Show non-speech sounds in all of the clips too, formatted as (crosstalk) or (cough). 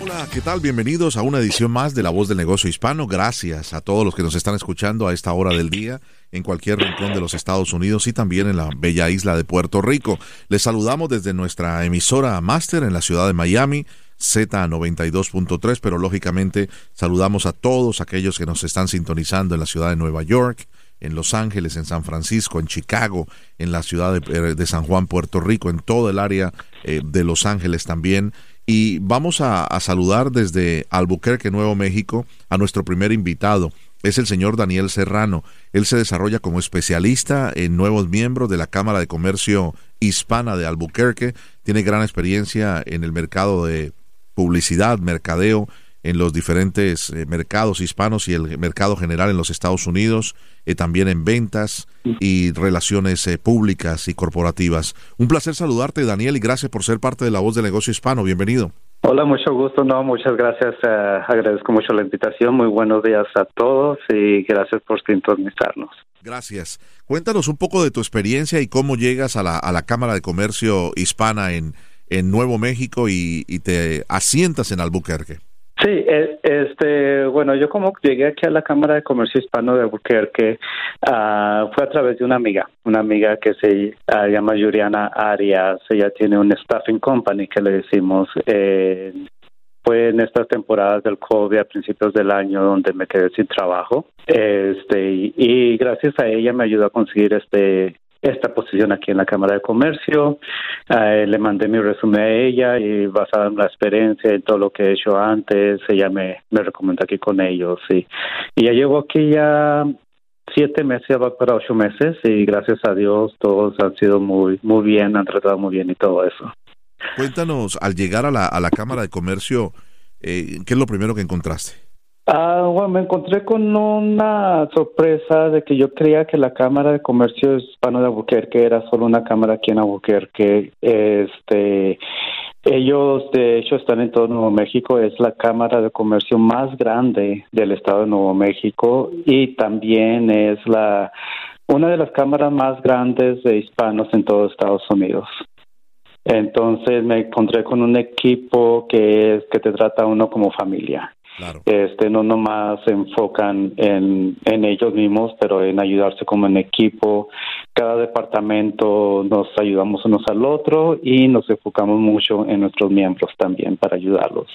Hola, ¿qué tal? Bienvenidos a una edición más de La Voz del Negocio Hispano. Gracias a todos los que nos están escuchando a esta hora del día en cualquier rincón de los Estados Unidos y también en la bella isla de Puerto Rico. Les saludamos desde nuestra emisora Master en la ciudad de Miami, Z92.3, pero lógicamente saludamos a todos aquellos que nos están sintonizando en la ciudad de Nueva York, en Los Ángeles, en San Francisco, en Chicago, en la ciudad de, de San Juan, Puerto Rico, en todo el área eh, de Los Ángeles también y vamos a, saludar desde Albuquerque, Nuevo México, a nuestro primer invitado. Es el señor Daniel Serrano. Él se desarrolla como especialista en nuevos miembros de la Cámara de Comercio Hispana de Albuquerque. Tiene gran experiencia en el mercado de publicidad, mercadeo en los diferentes eh, mercados hispanos y el mercado general en los Estados Unidos, eh, también en ventas y relaciones eh, públicas y corporativas. Un placer saludarte, Daniel, y gracias por ser parte de la voz del negocio hispano. Bienvenido. Hola, mucho gusto. No, muchas gracias. agradezco mucho la invitación. Muy buenos días a todos y gracias por sintonizarnos. Gracias. Cuéntanos un poco de tu experiencia y cómo llegas a la, a la Cámara de Comercio Hispana en, en Nuevo México y, y te asientas en Albuquerque. Sí, e, este, bueno, yo como llegué aquí a la Cámara de Comercio Hispano de Albuquerque uh, fue a través de una amiga, una amiga que se ah, llama Yuriana Arias, ella tiene un staffing company que le decimos, eh, fue en estas temporadas del COVID a principios del año donde me quedé sin trabajo, este, y gracias a ella me ayudó a conseguir este esta posición aquí en la Cámara de Comercio. Eh, le mandé mi resumen a ella y basada en la experiencia y todo lo que he hecho antes, ella me, me recomendó aquí con ellos. Y, ya llevo aquí ya siete meses, va para ocho meses y gracias a Dios todos han sido muy, muy bien, han tratado muy bien y todo eso. Cuéntanos, al llegar a la, a la Cámara de Comercio, eh, ¿qué es lo primero que encontraste? Ah, bueno, me encontré con una sorpresa de que yo creía que la Cámara de Comercio Hispano de Albuquerque era solo una cámara aquí en Albuquerque. Este, ellos, de hecho, están en todo Nuevo México. Es la Cámara de Comercio más grande del estado de Nuevo México y también es la una de las cámaras más grandes de hispanos en todo Estados Unidos. Entonces me encontré con un equipo que es que te trata uno como familia. Este, no nomás se enfocan en, en ellos mismos, pero en ayudarse como en equipo. Cada departamento nos ayudamos unos al otro y nos enfocamos mucho en nuestros miembros también para ayudarlos.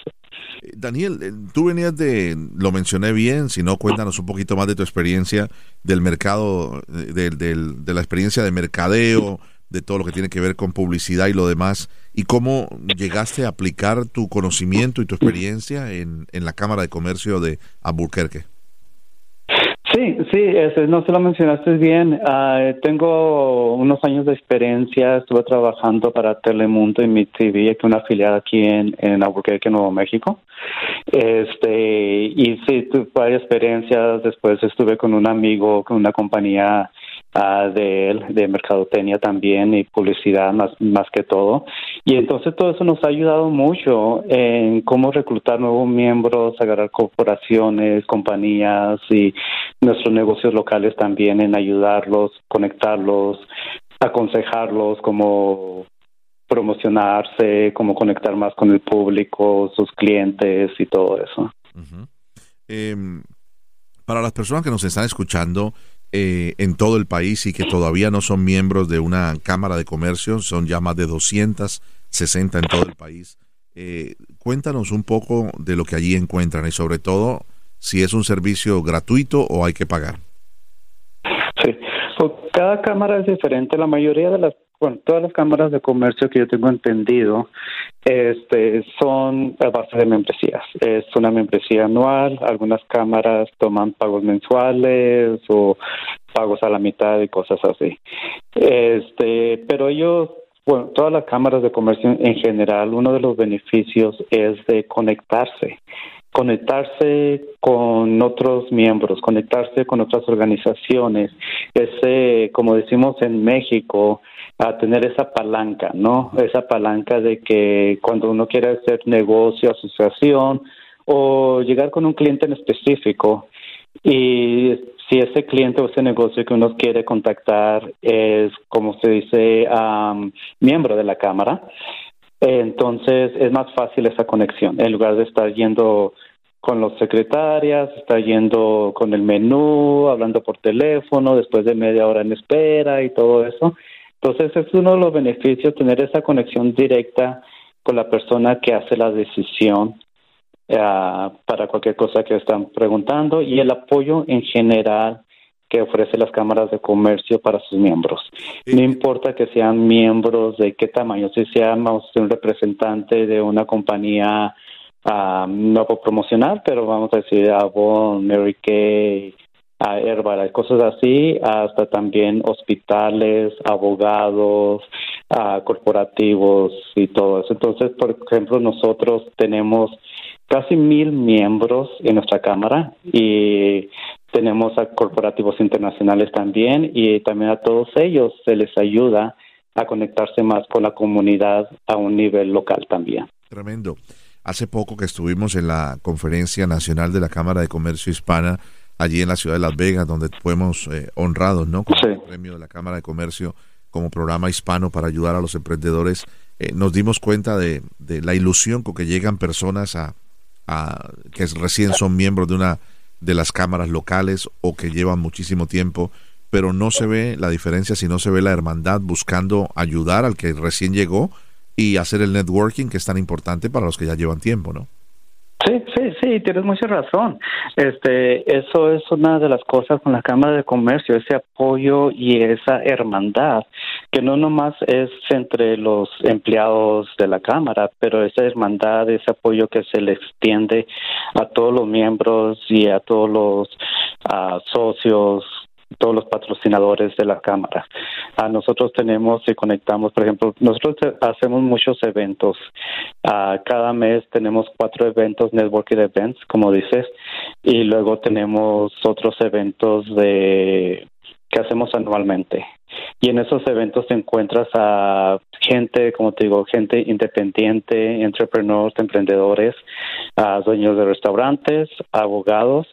Eh, Daniel, eh, tú venías de, lo mencioné bien, si no, cuéntanos un poquito más de tu experiencia del mercado, eh, del, del, de la experiencia de mercadeo, de todo lo que tiene que ver con publicidad y lo demás, y cómo llegaste a aplicar tu conocimiento y tu experiencia en, en la Cámara de Comercio de Albuquerque. Sí, sí, no se lo mencionaste bien. Ah, tengo unos años de experiencia, estuve trabajando para Telemundo y Mi TV, que es una afiliada aquí en, en Albuquerque, Nuevo México. Este, y sí, tuve varias experiencias. Después estuve con un amigo, con una compañía de él, de mercadotecnia también y publicidad más, más que todo. Y entonces todo eso nos ha ayudado mucho en cómo reclutar nuevos miembros, agarrar corporaciones, compañías y nuestros negocios locales también en ayudarlos, conectarlos, aconsejarlos cómo promocionarse, cómo conectar más con el público, sus clientes y todo eso. Em, para las personas que nos están escuchando, eh, en todo el país y que todavía no son miembros de una Cámara de Comercio, son ya más de 260 en todo el país. Eh, cuéntanos un poco de lo que allí encuentran y sobre todo si es un servicio gratuito o hay que pagar. Sí, cada cámara es diferente. La mayoría de las bueno, todas las cámaras de comercio que yo tengo entendido este, son a base de membresías. Es una membresía anual, algunas cámaras toman pagos mensuales o pagos a la mitad y cosas así. Este, pero ellos bueno, todas las cámaras de comercio en general, uno de los beneficios es de conectarse conectarse con otros miembros, conectarse con otras organizaciones, ese, como decimos en México, a tener esa palanca, ¿no? Esa palanca de que cuando uno quiere hacer negocio, asociación o llegar con un cliente en específico y si ese cliente o ese negocio que uno quiere contactar es, como se dice, miembro de la Cámara, entonces es más fácil esa conexión en lugar de estar yendo con los secretarias, estar yendo con el menú, hablando por teléfono, después de media hora en espera y todo eso. Entonces es uno de los beneficios tener esa conexión directa con la persona que hace la decisión eh, para cualquier cosa que están preguntando y el apoyo en general que ofrece las cámaras de comercio para sus miembros. No importa que sean miembros de qué tamaño, si seamos un representante de una compañía, uh, no puedo promocionar, pero vamos a decir Avon, Mary Kay, a Herbalife, cosas así, hasta también hospitales, abogados, corporativos y todo eso. Entonces, por ejemplo, nosotros tenemos casi mil miembros en nuestra cámara y tenemos a corporativos internacionales también y también a todos ellos se les ayuda a conectarse más con la comunidad a un nivel local también. Tremendo. Hace poco que estuvimos en la conferencia nacional de la Cámara de Comercio Hispana, allí en la ciudad de Las Vegas, donde fuimos eh, honrados ¿no? con el premio de la Cámara de Comercio como programa hispano para ayudar a los emprendedores, eh, nos dimos cuenta de, la ilusión con que llegan personas a, a, que recién son miembros de una de las cámaras locales o que llevan muchísimo tiempo, pero no se ve la diferencia si no se ve la hermandad buscando ayudar al que recién llegó y hacer el networking que es tan importante para los que ya llevan tiempo, ¿no? Sí, sí, sí, tienes mucha razón. Este, eso es una de las cosas con la Cámara de Comercio, ese apoyo y esa hermandad, que no nomás es entre los empleados de la Cámara, pero esa hermandad, ese apoyo que se le extiende a todos los miembros y a todos los ah, socios todos los patrocinadores de la Cámara. A nosotros tenemos y conectamos, por ejemplo, nosotros hacemos muchos eventos. cada mes tenemos cuatro eventos, networking events, como dices, y luego tenemos otros eventos de que hacemos anualmente. Y en esos eventos te encuentras a gente, como te digo, gente independiente, entrepreneurs, emprendedores, a dueños de restaurantes, abogados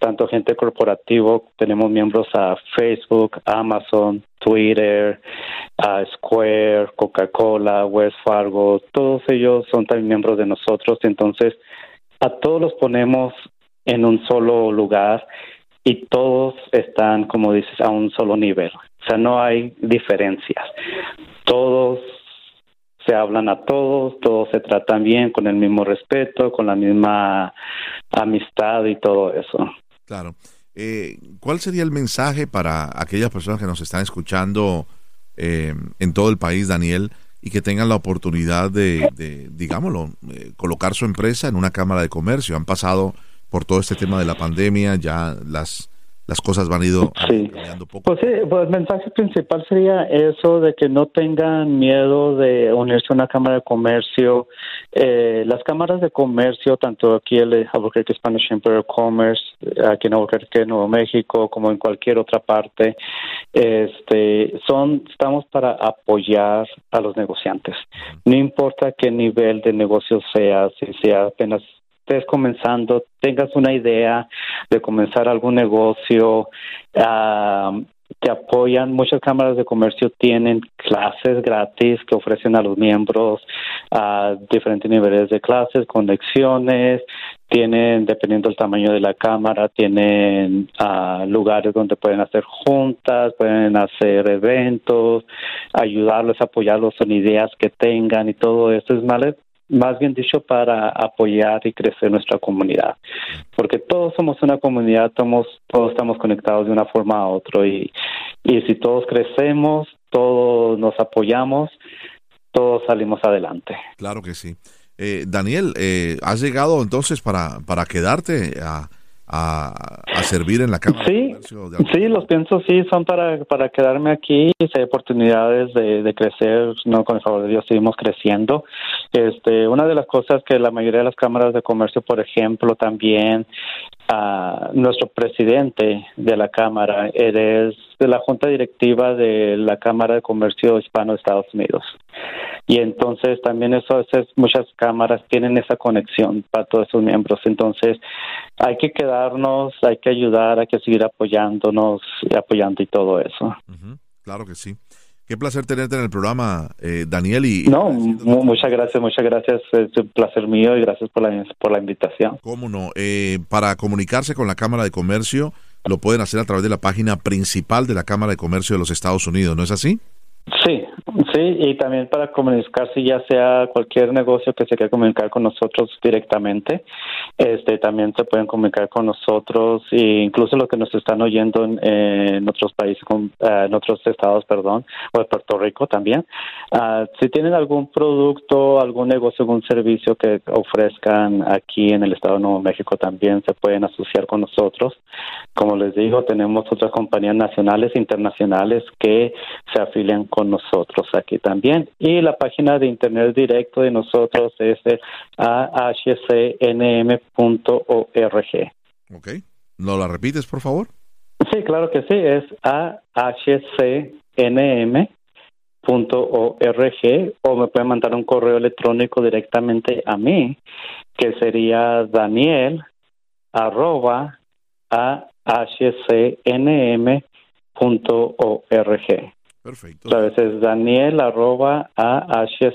tanto gente corporativo, tenemos miembros a Facebook, Amazon, Twitter, a Square, Coca-Cola, Wells Fargo, todos ellos son también miembros de nosotros, entonces a todos los ponemos en un solo lugar y todos están, como dices, a un solo nivel. O sea, no hay diferencias. Todos se hablan a todos, todos se tratan bien, con el mismo respeto, con la misma amistad y todo eso. Claro. Eh, ¿Cuál sería el mensaje para aquellas personas que nos están escuchando eh, en todo el país, Daniel, y que tengan la oportunidad de, digámoslo, eh, colocar su empresa en una cámara de comercio? Han pasado por todo este tema de la pandemia, ya las las cosas van ido cambiando poco. Pues sí, pues el mensaje principal sería eso de que no tengan miedo de unirse a una cámara de comercio. Eh, las cámaras de comercio, tanto aquí el Albuquerque Spanish Chamber of Commerce, aquí en Albuquerque, Nuevo México, como en cualquier otra parte, este, son, estamos para apoyar a los negociantes. No importa qué nivel de negocio sea, si sea apenas estés comenzando, tengas una idea de comenzar algún negocio, uh, te apoyan. Muchas cámaras de comercio tienen clases gratis que ofrecen a los miembros a diferentes niveles de clases, conexiones, tienen, dependiendo del tamaño de la cámara, tienen lugares donde pueden hacer juntas, pueden hacer eventos, ayudarlos, apoyarlos en ideas que tengan y todo eso es mal, más bien dicho, para apoyar y crecer nuestra comunidad. Porque todos somos una comunidad, todos, todos estamos conectados de una forma a otra y, y si todos crecemos, todos nos apoyamos, todos salimos adelante. Claro que sí. Eh, Daniel, eh, ¿has llegado entonces para, para quedarte a, a, servir en la Cámara sí, Sí, los pienso, sí, son para, para quedarme aquí. Si hay oportunidades de, crecer, no con el favor de Dios, seguimos creciendo. Este, una de las cosas que la mayoría de las cámaras de comercio, por ejemplo, también a nuestro presidente de la Cámara, eres de la Junta Directiva de la Cámara de Comercio Hispano de Estados Unidos. Y entonces también eso, es, muchas cámaras tienen esa conexión para todos sus miembros. Entonces hay que quedarnos, hay que ayudar, hay que seguir apoyándonos, y apoyando y todo eso. Claro que sí. Qué placer tenerte en el programa, eh, Daniel. Y, no, muchas gracias, muchas gracias. Es un placer mío y gracias por la, por la invitación. Cómo no. Eh, para comunicarse con la Cámara de Comercio, lo pueden hacer a través de la página principal de la Cámara de Comercio de los Estados Unidos, ¿no es así? Sí, sí, y también para comunicarse ya sea cualquier negocio que se quiera comunicar con nosotros directamente, este también se pueden comunicar con nosotros e incluso los que nos están oyendo en, otros países, eh, en otros estados, perdón, o en Puerto Rico también. Ah, si tienen algún producto, algún negocio, algún servicio que ofrezcan aquí en el estado de Nuevo México también se pueden asociar con nosotros. Como les digo, tenemos otras compañías nacionales e internacionales que se afilian con nosotros aquí también. Y la página de internet directo de nosotros es ahcnm.org. Ok. ¿No la repites, por favor? Sí, claro que sí. Es ahcnm.org o me pueden mandar un correo electrónico directamente a mí, que sería daniel arroba ahcnm.org. Perfecto. A veces Daniel arroba ahcnm.org.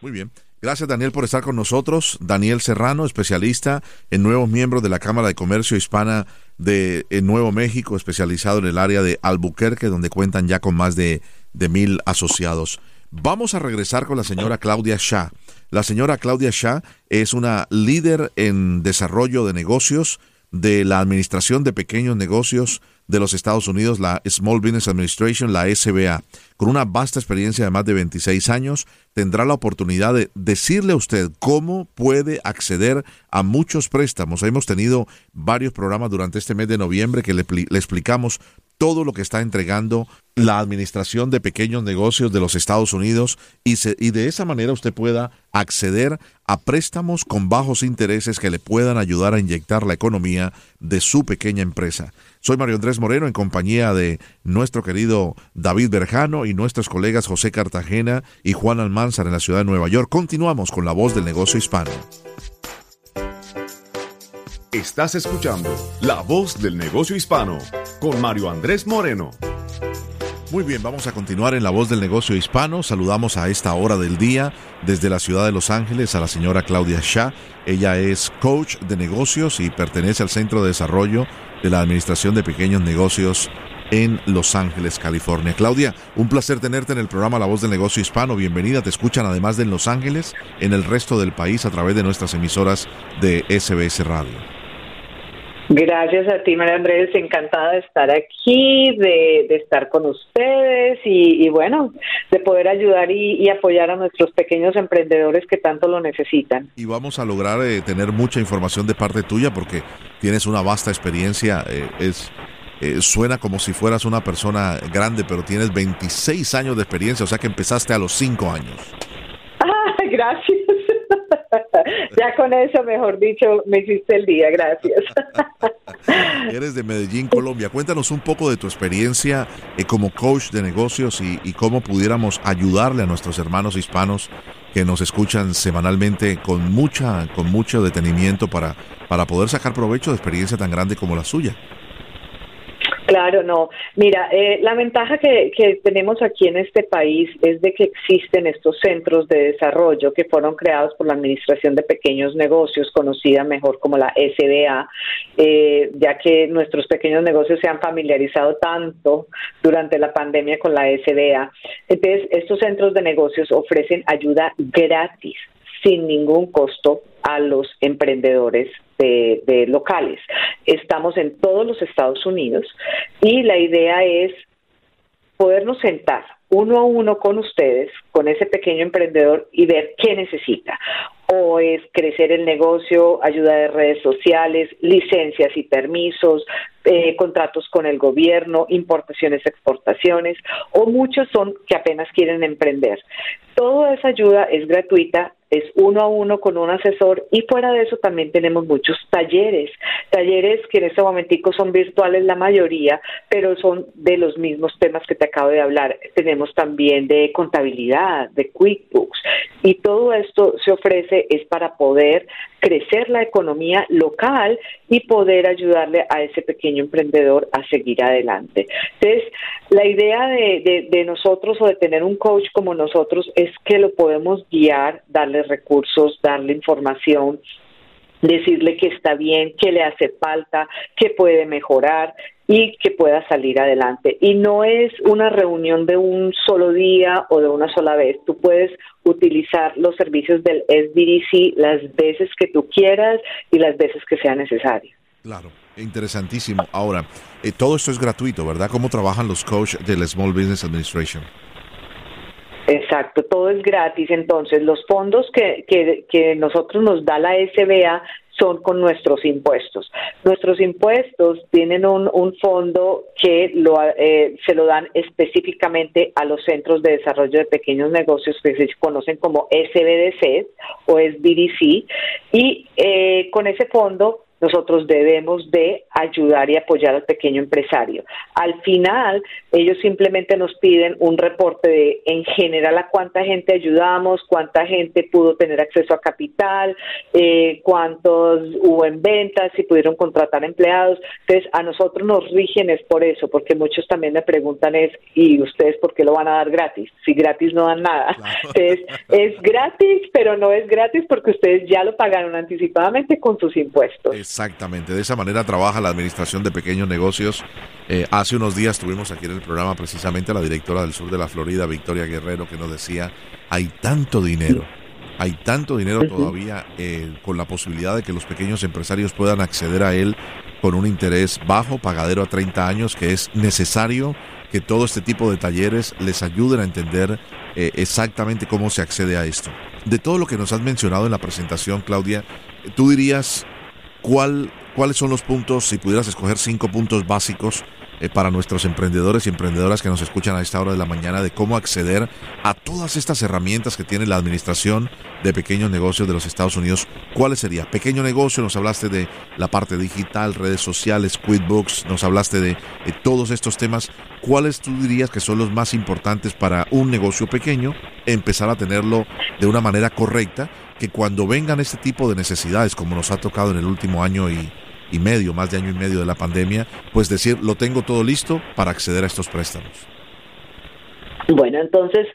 Muy bien. Gracias Daniel por estar con nosotros. Daniel Serrano, especialista en nuevos miembros de la Cámara de Comercio Hispana de Nuevo México, especializado en el área de Albuquerque, donde cuentan ya con más de, de mil asociados. Vamos a regresar con la señora Claudia Shah. La señora Claudia Shah es una líder en desarrollo de negocios de la Administración de Pequeños Negocios de los Estados Unidos, la Small Business Administration, la SBA. Con una vasta experiencia de más de 26 años, tendrá la oportunidad de decirle a usted cómo puede acceder a muchos préstamos. Hemos tenido varios programas durante este mes de noviembre que le, le explicamos todo lo que está entregando la Administración de Pequeños Negocios de los Estados Unidos y, de esa manera usted pueda acceder a préstamos con bajos intereses que le puedan ayudar a inyectar la economía de su pequeña empresa. Soy Mario Andrés Moreno en compañía de nuestro querido David Berjano y nuestros colegas José Cartagena y Juan Almanzar en la ciudad de Nueva York. Continuamos con la voz del negocio hispano. Estás escuchando La Voz del Negocio Hispano con Mario Andrés Moreno. Muy bien, vamos a continuar en La Voz del Negocio Hispano. Saludamos a esta hora del día desde la ciudad de Los Ángeles a la señora Claudia Shah. Ella es coach de negocios y pertenece al Centro de Desarrollo de la Administración de Pequeños Negocios en Los Ángeles, California. Claudia, un placer tenerte en el programa La Voz del Negocio Hispano. Bienvenida. Te escuchan además de en Los Ángeles, en el resto del país a través de nuestras emisoras de SBS Radio. Gracias a ti, María Andrés. Encantada de estar aquí, de, estar con ustedes y, bueno, de poder ayudar y, apoyar a nuestros pequeños emprendedores que tanto lo necesitan. Y vamos a lograr eh, tener mucha información de parte tuya porque tienes una vasta experiencia. Eh, es eh, suena como si fueras una persona grande, pero tienes 26 años de experiencia, o sea que empezaste a los 5 años. (laughs) Ah, gracias. (laughs) ya con eso, mejor dicho, me hiciste el día, gracias. (laughs) Eres de Medellín, Colombia. Cuéntanos un poco de tu experiencia eh, como coach de negocios y, cómo pudiéramos ayudarle a nuestros hermanos hispanos que nos escuchan semanalmente con mucha, con mucho detenimiento para, para poder sacar provecho de experiencia tan grande como la suya. Claro, no. Mira, eh, la ventaja que, tenemos aquí en este país es de que existen estos centros de desarrollo que fueron creados por la Administración de Pequeños Negocios, conocida mejor como la SBA, eh, ya que nuestros pequeños negocios se han familiarizado tanto durante la pandemia con la SBA. Entonces, estos centros de negocios ofrecen ayuda gratis sin ningún costo a los emprendedores de, locales. Estamos en todos los Estados Unidos y la idea es podernos sentar uno a uno con ustedes, con ese pequeño emprendedor y ver qué necesita. o es crecer el negocio, ayuda de redes sociales, licencias y permisos, eh, contratos con el gobierno, importaciones, exportaciones, o muchos son que apenas quieren emprender. Toda esa ayuda es gratuita es uno a uno con un asesor y fuera de eso también tenemos muchos talleres, talleres que en este momentico son virtuales la mayoría, pero son de los mismos temas que te acabo de hablar. Tenemos también de contabilidad, de QuickBooks y todo esto se ofrece es para poder crecer la economía local y poder ayudarle a ese pequeño emprendedor a seguir adelante. Entonces, la idea de, de, nosotros o de tener un coach como nosotros es que lo podemos guiar, recursos, darle información, decirle que está bien, que le hace falta, que puede mejorar y que pueda salir adelante. Y no es una reunión de un solo día o de una sola vez. Tú puedes utilizar los servicios del SBDC las veces que tú quieras y las veces que sea necesario. Claro, interesantísimo. Ahora, eh, todo esto es gratuito, ¿verdad? ¿Cómo trabajan los coaches del Small Business Administration? Exacto, todo es gratis. Entonces, los fondos que, que, nosotros nos da la SBA son con nuestros impuestos. Nuestros impuestos tienen un, un fondo que lo, eh, se lo dan específicamente a los centros de desarrollo de pequeños negocios que se conocen como SBDC o SBDC y eh, con ese fondo nosotros debemos de ayudar y apoyar al pequeño empresario. Al final, ellos simplemente nos piden un reporte de en general a cuánta gente ayudamos, cuánta gente pudo tener acceso a capital, eh, cuántos hubo en ventas, si pudieron contratar empleados. Entonces, a nosotros nos rigen es por eso, porque muchos también me preguntan es, ¿y ustedes por qué lo van a dar gratis? Si gratis no dan nada. (laughs) Entonces, es gratis, pero no es gratis porque ustedes ya lo pagaron anticipadamente con sus impuestos. Exactamente, de esa manera trabaja la Administración de Pequeños Negocios. Eh, hace unos días tuvimos aquí en el programa precisamente a la directora del sur de la Florida, Victoria Guerrero, que nos decía, hay tanto dinero, hay tanto dinero todavía eh, con la posibilidad de que los pequeños empresarios puedan acceder a él con un interés bajo, pagadero a 30 años, que es necesario que todo este tipo de talleres les ayuden a entender eh, exactamente cómo se accede a esto. De todo lo que nos has mencionado en la presentación, Claudia, tú dirías ¿cuál, ¿cuáles son los puntos, si pudieras escoger cinco puntos básicos eh, para nuestros emprendedores y emprendedoras que nos escuchan a esta hora de la mañana de cómo acceder a todas estas herramientas que tiene la Administración de Pequeños Negocios de los Estados Unidos? ¿Cuáles serían? Pequeño negocio, nos hablaste de la parte digital, redes sociales, QuickBooks, nos hablaste de todos estos temas. ¿Cuáles tú dirías que son los más importantes para un negocio pequeño empezar a tenerlo de una manera correcta? Que cuando vengan este tipo de necesidades, como nos ha tocado en el último año y, medio, más de año y medio de la pandemia, pues decir, lo tengo todo listo para acceder a estos préstamos. Bueno, entonces,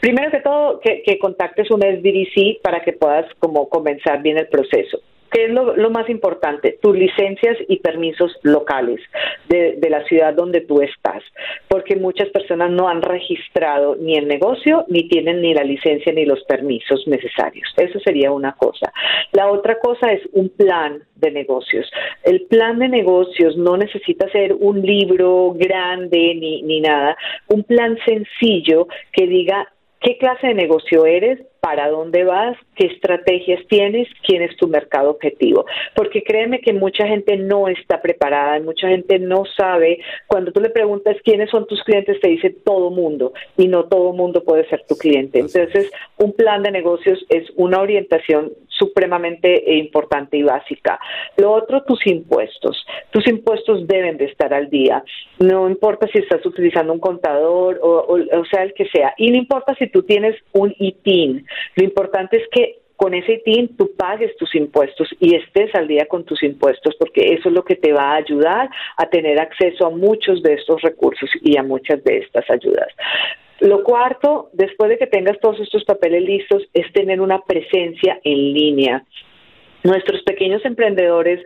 primero que todo, que, que contactes un SBDC para que puedas como comenzar bien el proceso. ¿Qué es lo, más importante? Tus licencias y permisos locales de, la ciudad donde tú estás, porque muchas personas no han registrado ni el negocio, ni tienen ni la licencia ni los permisos necesarios. Eso sería una cosa. La otra cosa es un plan de negocios. El plan de negocios no necesita ser un libro grande ni, ni nada, un plan sencillo que diga qué clase de negocio eres, para dónde vas, qué estrategias tienes, quién es tu mercado objetivo. Porque créeme que mucha gente no está preparada, mucha gente no sabe. Cuando tú le preguntas quiénes son tus clientes, te dice todo mundo y no todo mundo puede ser tu cliente. Entonces, un plan de negocios es una orientación supremamente importante y básica. Lo otro, tus impuestos. Tus impuestos deben de estar al día. No importa si estás utilizando un contador o, o sea el que sea. Y no importa si tú tienes un ITIN. Lo importante es que con ese ITIN tú pagues tus impuestos y estés al día con tus impuestos, porque eso es lo que te va a ayudar a tener acceso a muchos de estos recursos y a muchas de estas ayudas. Lo cuarto, después de que tengas todos estos papeles listos, es tener una presencia en línea. Nuestros pequeños emprendedores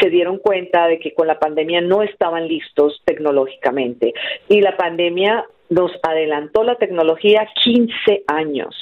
se dieron cuenta de que con la pandemia no estaban listos tecnológicamente y la pandemia nos adelantó la tecnología 15 años.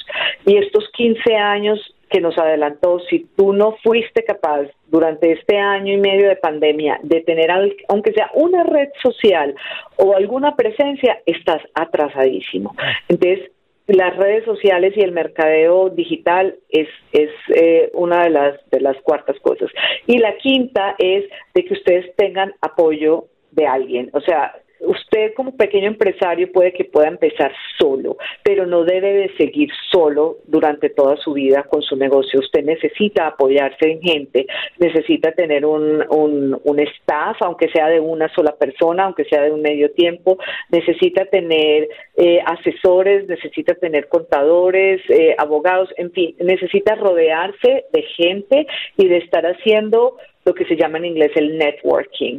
Y estos 15 años que nos adelantó, si tú no fuiste capaz durante este año y medio de pandemia de tener, aunque sea una red social o alguna presencia, estás atrasadísimo. Entonces, las redes sociales y el mercadeo digital es, es eh, una de las, de las cuartas cosas. Y la quinta es de que ustedes tengan apoyo de alguien. O sea, usted como pequeño empresario puede que pueda empezar solo, pero no debe de seguir solo durante toda su vida con su negocio. Usted necesita apoyarse en gente, necesita tener un, un, un staff, aunque sea de una sola persona, aunque sea de un medio tiempo, necesita tener eh, asesores, necesita tener contadores, eh, abogados, en fin, necesita rodearse de gente y de estar haciendo lo que se llama en inglés el networking.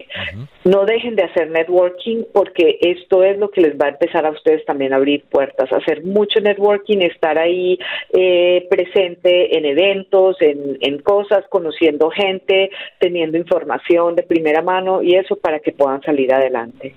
No dejen de hacer networking porque esto es lo que les va a empezar a ustedes también a abrir puertas, hacer mucho networking, estar ahí eh, presente en eventos, en, en cosas, conociendo gente, teniendo información de primera mano y eso para que puedan salir adelante.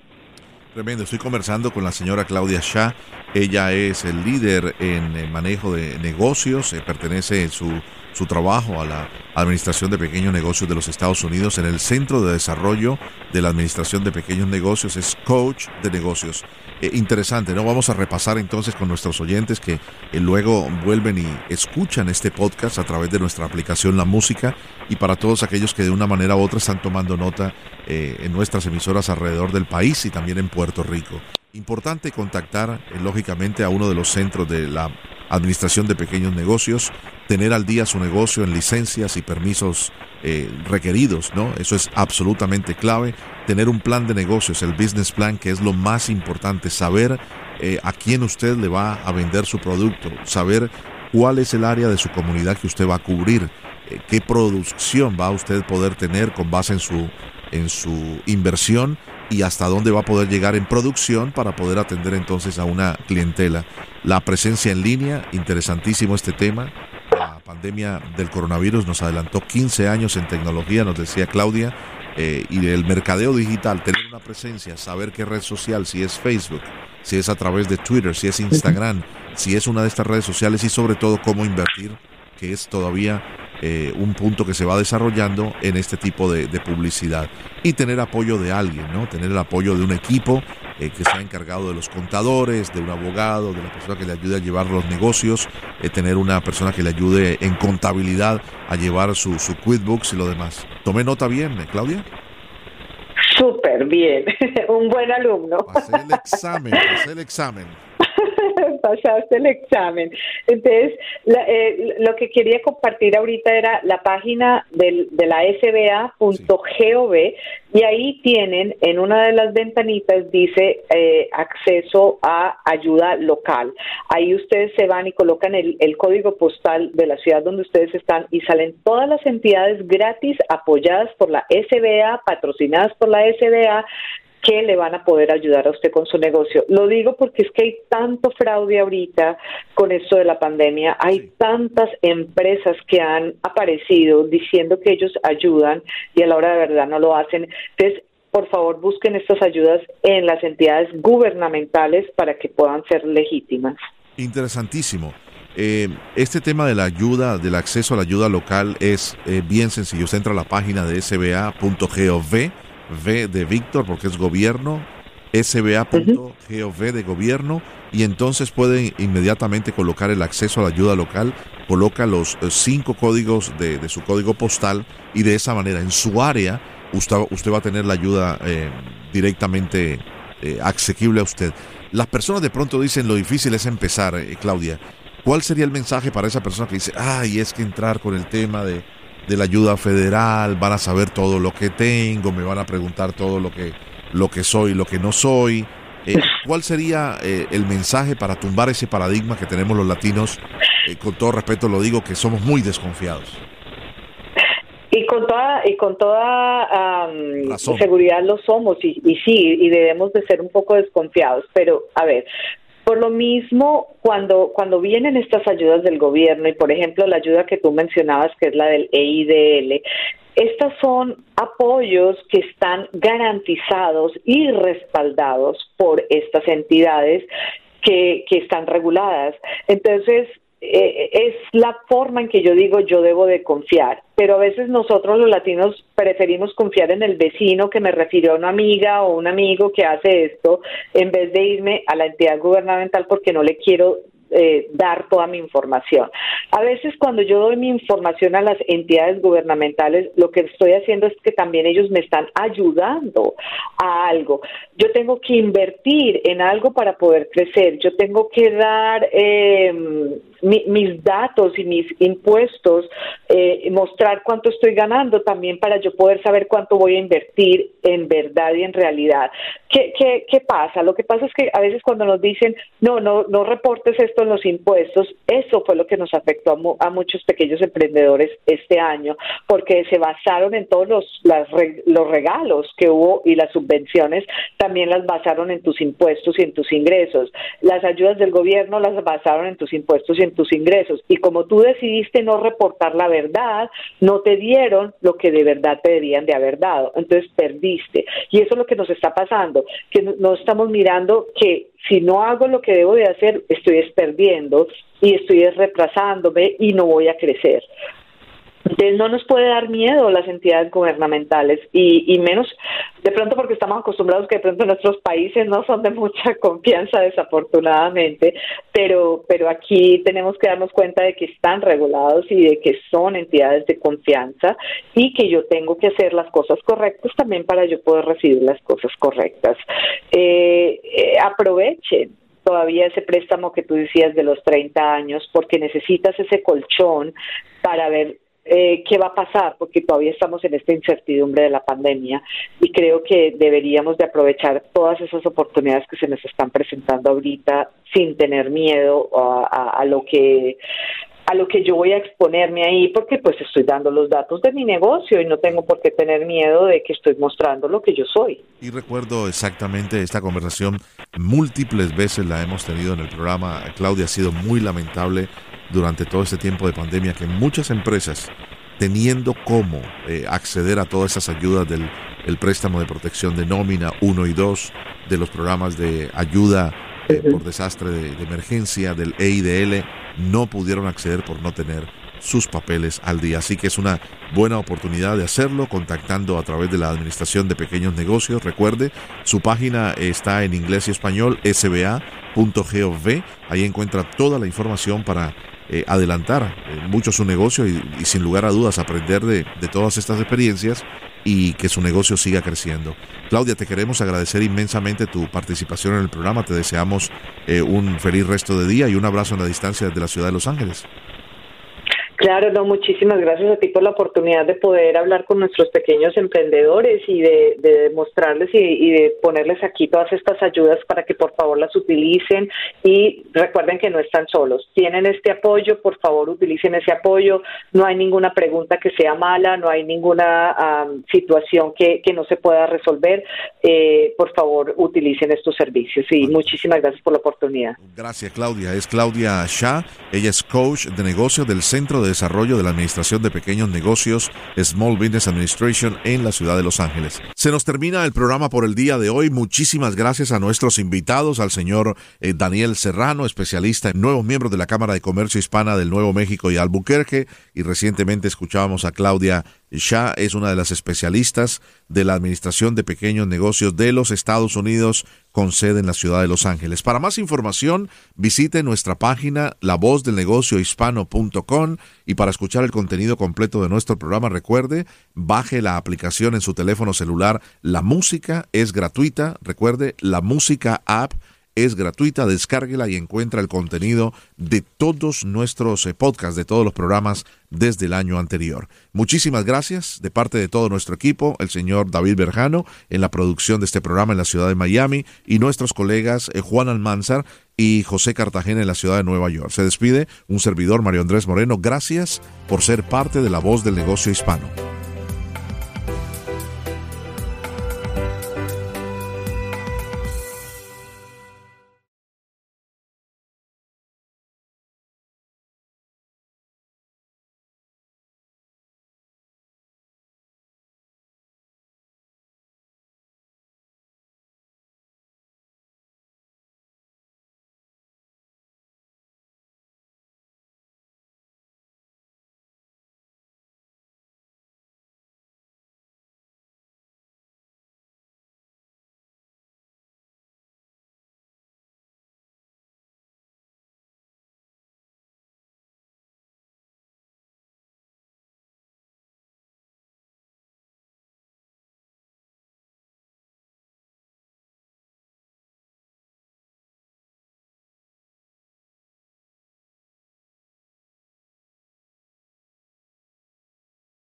Tremendo, estoy conversando con la señora Claudia Shah. Ella es el líder en el manejo de negocios, eh, pertenece en su su trabajo a la Administración de Pequeños Negocios de los Estados Unidos en el Centro de Desarrollo de la Administración de Pequeños Negocios, es coach de negocios. Eh, interesante, ¿no? Vamos a repasar entonces con nuestros oyentes que eh, luego vuelven y escuchan este podcast a través de nuestra aplicación La Música y para todos aquellos que de una manera u otra están tomando nota eh, en nuestras emisoras alrededor del país y también en Puerto Rico. Importante contactar, lógicamente, a uno de los centros de la Administración de Pequeños Negocios, tener al día su negocio en licencias y permisos eh, requeridos, ¿no? Eso es absolutamente clave. Tener un plan de negocios, el business plan, que es lo más importante, saber eh, a quién usted le va a vender su producto, saber cuál es el área de su comunidad que usted va a cubrir, eh, qué producción va a usted poder tener con base en su, en su inversión y hasta dónde va a poder llegar en producción para poder atender entonces a una clientela. La presencia en línea, interesantísimo este tema. La pandemia del coronavirus nos adelantó 15 años en tecnología, nos decía Claudia, eh, y el mercadeo digital, tener una presencia, saber qué red social, si es Facebook, si es a través de Twitter, si es Instagram, si es una de estas redes sociales y sobre todo cómo invertir, que es todavía eh, un punto que se va desarrollando en este tipo de, publicidad. Y tener apoyo de alguien, ¿no? Tener el apoyo de un equipo eh, que se ha encargado de los contadores, de un abogado, de la persona que le ayude a llevar los negocios, eh, tener una persona que le ayude en contabilidad a llevar su, su QuickBooks y lo demás. ¿Tomé nota bien, Claudia? Súper bien, (laughs) un buen alumno. Hacer el examen, hacer el examen. (laughs) pasaste el examen. Entonces, eh, lo que quería compartir ahorita era la página del, de la sba.gov y ahí tienen en una de las ventanitas dice eh, acceso a ayuda local. Ahí ustedes se van y colocan el código postal de la ciudad donde ustedes están y salen todas las entidades gratis apoyadas por la SBA, patrocinadas por la SBA, que le van a poder ayudar a usted con su negocio. Lo digo porque es que hay tanto fraude ahorita con esto de la pandemia, hay tantas empresas que han aparecido diciendo que ellos ayudan y a la hora de verdad no lo hacen. Entonces, por favor, busquen estas ayudas en las entidades gubernamentales para que puedan ser legítimas. Interesantísimo. Eh, este tema de la ayuda, del acceso a la ayuda local es eh, bien sencillo. Usted entra a la página de sba.gov V de Víctor, porque es gobierno, sba.gov de gobierno, y entonces pueden inmediatamente colocar el acceso a la ayuda local, coloca los eh, cinco códigos de, su código postal y de esa manera en su área usted, usted va a tener la ayuda eh, directamente eh, asequible a usted. Las personas de pronto dicen lo difícil es empezar, Claudia. ¿Cuál sería el mensaje para esa persona que dice, ay, es que entrar con el tema de de la ayuda federal, van a saber todo lo que tengo, me van a preguntar todo lo que, lo que soy, lo que no soy. Eh, ¿Cuál sería eh, el mensaje para tumbar ese paradigma que tenemos los latinos? Eh, con todo respeto lo digo, que somos muy desconfiados. Y con toda, y con toda seguridad lo somos, y, y sí, y debemos de ser un poco desconfiados. Pero, a ver, por lo mismo, cuando, cuando vienen estas ayudas del gobierno y, por ejemplo, la ayuda que tú mencionabas, que es la del EIDL, estas son apoyos que están garantizados y respaldados por estas entidades que, que están reguladas. Entonces, eh, es la forma en que yo digo yo debo de confiar, pero a veces nosotros los latinos preferimos confiar en el vecino que me refirió a una amiga o un amigo que hace esto en vez de irme a la entidad gubernamental porque no le quiero eh, dar toda mi información. A veces cuando yo doy mi información a las entidades gubernamentales, lo que estoy haciendo es que también ellos me están ayudando a algo. Yo tengo que invertir en algo para poder crecer. Yo tengo que dar eh, mis datos y mis impuestos, eh, mostrar cuánto estoy ganando también para yo poder saber cuánto voy a invertir en verdad y en realidad. ¿Qué, qué, qué pasa? Lo que pasa es que a veces cuando nos dicen, no, no, no reportes esto en los impuestos, eso fue lo que nos afectó a, muchos pequeños emprendedores este año, porque se basaron en todos los, los regalos que hubo y las subvenciones, también las basaron en tus impuestos y en tus ingresos. Las ayudas del gobierno las basaron en tus impuestos y en tus ingresos. Y como tú decidiste no reportar la verdad, no te dieron lo que de verdad te debían de haber dado. Entonces perdiste. Y eso es lo que nos está pasando, que no estamos mirando que si no hago lo que debo de hacer, estoy perdiendo y estoy retrasándome y no voy a crecer. Entonces no nos puede dar miedo las entidades gubernamentales y, y, menos de pronto porque estamos acostumbrados que de pronto nuestros países no son de mucha (laughs) confianza desafortunadamente, pero, pero aquí tenemos que darnos cuenta de que están regulados y de que son entidades de confianza y que yo tengo que hacer las cosas correctas también para yo poder recibir las cosas correctas. Eh, eh, aprovechen todavía ese préstamo que tú decías de los 30 años porque necesitas ese colchón para ver eh, qué va a pasar, porque todavía estamos en esta incertidumbre de la pandemia y creo que deberíamos de aprovechar todas esas oportunidades que se nos están presentando ahorita sin tener miedo a, lo que a lo que yo voy a exponerme ahí porque pues estoy dando los datos de mi negocio y no tengo por qué tener miedo de que estoy mostrando lo que yo soy. Y recuerdo exactamente esta conversación, múltiples veces la hemos tenido en el programa, Claudia, ha sido muy lamentable durante todo este tiempo de pandemia que muchas empresas teniendo cómo eh, acceder a todas esas ayudas del el préstamo de protección de nómina 1 y 2, de los programas de ayuda por desastre de, de, emergencia, del EIDL, no pudieron acceder por no tener sus papeles al día. Así que es una buena oportunidad de hacerlo contactando a través de la Administración de Pequeños Negocios. Recuerde, su página está en inglés y español, sba.gov. Ahí encuentra toda la información para eh, adelantar eh, mucho su negocio y, sin lugar a dudas aprender de, todas estas experiencias y que su negocio siga creciendo. Claudia, te queremos agradecer inmensamente tu participación en el programa. Te deseamos eh, un feliz resto de día y un abrazo en la distancia desde la ciudad de Los Ángeles. Claro, no, muchísimas gracias a ti por la oportunidad de poder hablar con nuestros pequeños emprendedores y de, demostrarles y, de ponerles aquí todas estas ayudas para que por favor las utilicen y recuerden que no están solos. Tienen este apoyo, por favor utilicen ese apoyo. No hay ninguna pregunta que sea mala, no hay ninguna situación que, que, no se pueda resolver. Eh, por favor utilicen estos servicios y muchísimas gracias por la oportunidad. Gracias, Claudia. Es Claudia Shah. Ella es coach de negocio del Centro de Desarrollo de la Administración de Pequeños Negocios, Small Business Administration, en la ciudad de Los Ángeles. Se nos termina el programa por el día de hoy. Muchísimas gracias a nuestros invitados, al señor eh, Daniel Serrano, especialista en nuevos miembros de la Cámara de Comercio Hispana del Nuevo México y Albuquerque, y recientemente escuchábamos a Claudia Shah es una de las especialistas de la Administración de Pequeños Negocios de los Estados Unidos con sede en la ciudad de Los Ángeles. Para más información, visite nuestra página lavozdelnegociohispano.com y para escuchar el contenido completo de nuestro programa, recuerde, baje la aplicación en su teléfono celular. La música es gratuita. Recuerde, la música app es gratuita, descárguela y encuentra el contenido de todos nuestros eh, podcasts, de todos los programas desde el año anterior. Muchísimas gracias de parte de todo nuestro equipo, el señor David Berjano en la producción de este programa en la ciudad de Miami y nuestros colegas eh, Juan Almanzar y José Cartagena en la ciudad de Nueva York. Se despide un servidor Mario Andrés Moreno. Gracias por ser parte de la voz del negocio hispano.